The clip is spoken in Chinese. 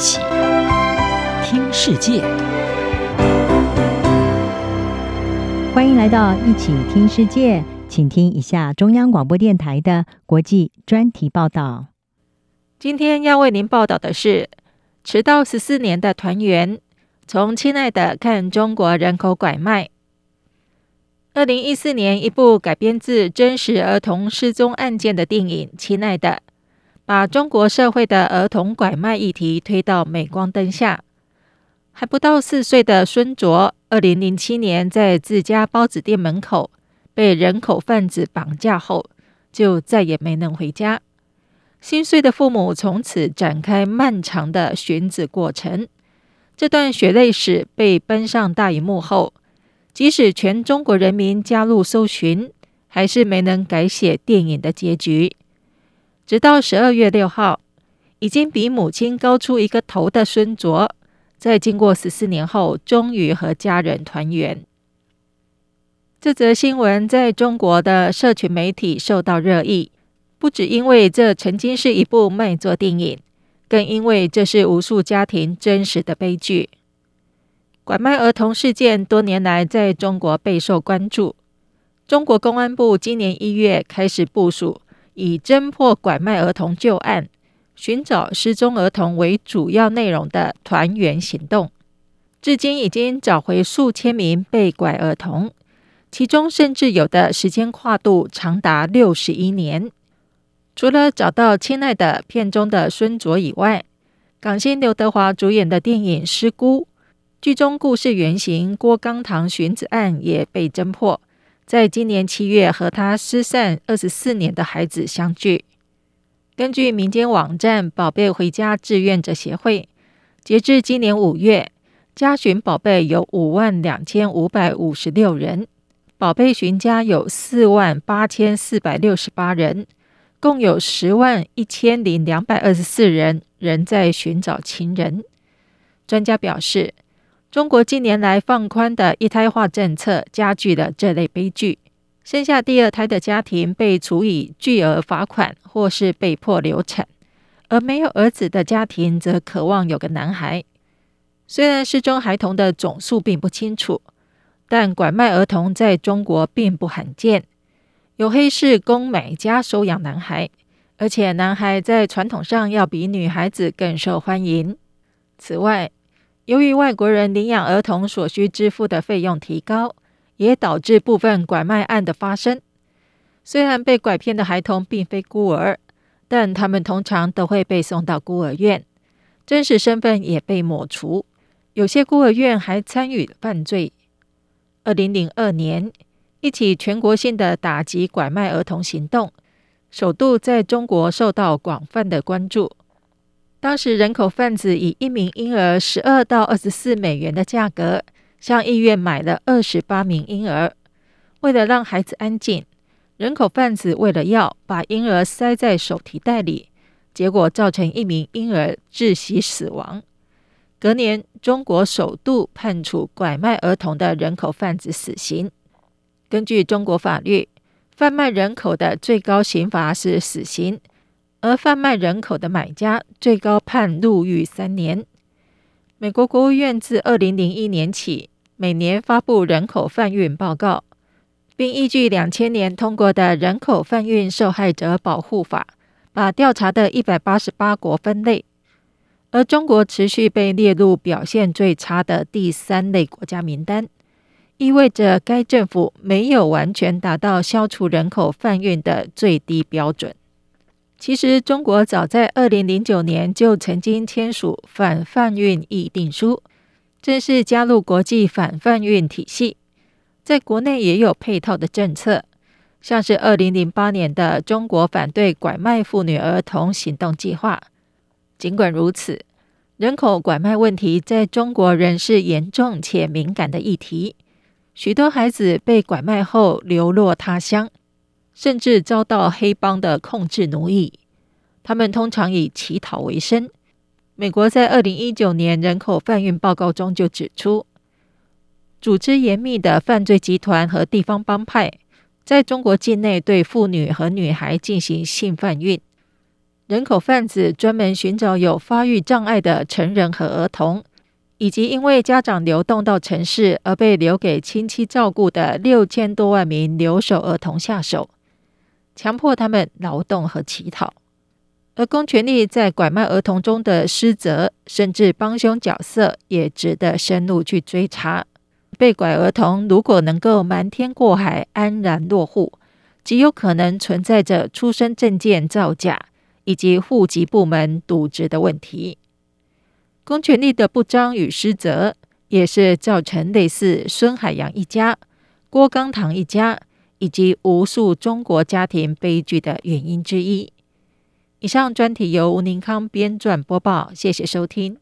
起听世界，欢迎来到一起听世界，请听一下中央广播电台的国际专题报道。今天要为您报道的是，迟到十四年的团圆，从亲爱的看中国人口拐卖。二零一四年，一部改编自真实儿童失踪案件的电影《亲爱的》。把中国社会的儿童拐卖议题推到镁光灯下。还不到四岁的孙卓，二零零七年在自家包子店门口被人口贩子绑架后，就再也没能回家。心碎的父母从此展开漫长的寻子过程。这段血泪史被搬上大荧幕后，即使全中国人民加入搜寻，还是没能改写电影的结局。直到十二月六号，已经比母亲高出一个头的孙卓，在经过十四年后，终于和家人团圆。这则新闻在中国的社群媒体受到热议，不只因为这曾经是一部卖座电影，更因为这是无数家庭真实的悲剧。拐卖儿童事件多年来在中国备受关注，中国公安部今年一月开始部署。以侦破拐卖儿童旧案、寻找失踪儿童为主要内容的团圆行动，至今已经找回数千名被拐儿童，其中甚至有的时间跨度长达六十一年。除了找到亲爱的片中的孙卓以外，港星刘德华主演的电影《失孤》，剧中故事原型郭刚堂寻子案也被侦破。在今年七月，和他失散二十四年的孩子相聚。根据民间网站“宝贝回家志愿者协会”，截至今年五月，家寻宝贝有五万两千五百五十六人，宝贝寻家有四万八千四百六十八人，共有十万一千零两百二十四人仍在寻找亲人。专家表示，中国近年来放宽的一胎化政策加剧了这类悲剧，生下第二胎的家庭被处以巨额罚款，或是被迫流产；而没有儿子的家庭则渴望有个男孩。虽然失踪孩童的总数并不清楚，但拐卖儿童在中国并不罕见，有黑市供买家收养男孩，而且男孩在传统上要比女孩子更受欢迎。此外，由于外国人领养儿童所需支付的费用提高，也导致部分拐卖案的发生。虽然被拐骗的孩童并非孤儿，但他们通常都会被送到孤儿院，真实身份也被抹除。有些孤儿院还参与犯罪。二零零二年，一起全国性的打击拐卖儿童行动，首度在中国受到广泛的关注。当时人口贩子以一名婴儿十二到二十四美元的价格，向医院买了二十八名婴儿。为了让孩子安静，人口贩子为了要把婴儿塞在手提袋里，结果造成一名婴儿窒息死亡。隔年，中国首度判处拐卖儿童的人口贩子死刑。根据中国法律，贩卖人口的最高刑罚是死刑。而贩卖人口的买家最高判入狱三年。美国国务院自二零零一年起，每年发布人口贩运报告，并依据两千年通过的《人口贩运受害者保护法》，把调查的一百八十八国分类。而中国持续被列入表现最差的第三类国家名单，意味着该政府没有完全达到消除人口贩运的最低标准。其实，中国早在二零零九年就曾经签署反贩运议定书，正式加入国际反贩运体系。在国内也有配套的政策，像是二零零八年的中国反对拐卖妇女儿童行动计划。尽管如此，人口拐卖问题在中国仍是严重且敏感的议题，许多孩子被拐卖后流落他乡。甚至遭到黑帮的控制奴役，他们通常以乞讨为生。美国在二零一九年人口贩运报告中就指出，组织严密的犯罪集团和地方帮派在中国境内对妇女和女孩进行性贩运。人口贩子专门寻找有发育障碍的成人和儿童，以及因为家长流动到城市而被留给亲戚照顾的六千多万名留守儿童下手，强迫他们劳动和乞讨。而公权力在拐卖儿童中的失责，甚至帮凶角色，也值得深入去追查。被拐儿童如果能够瞒天过海、安然落户，极有可能存在着出生证件造假以及户籍部门渎职的问题。公权力的不彰与失责，也是造成类似孙海洋一家、郭刚堂一家以及无数中国家庭悲剧的原因之一。以上专题由吴宁康编撰播报，谢谢收听。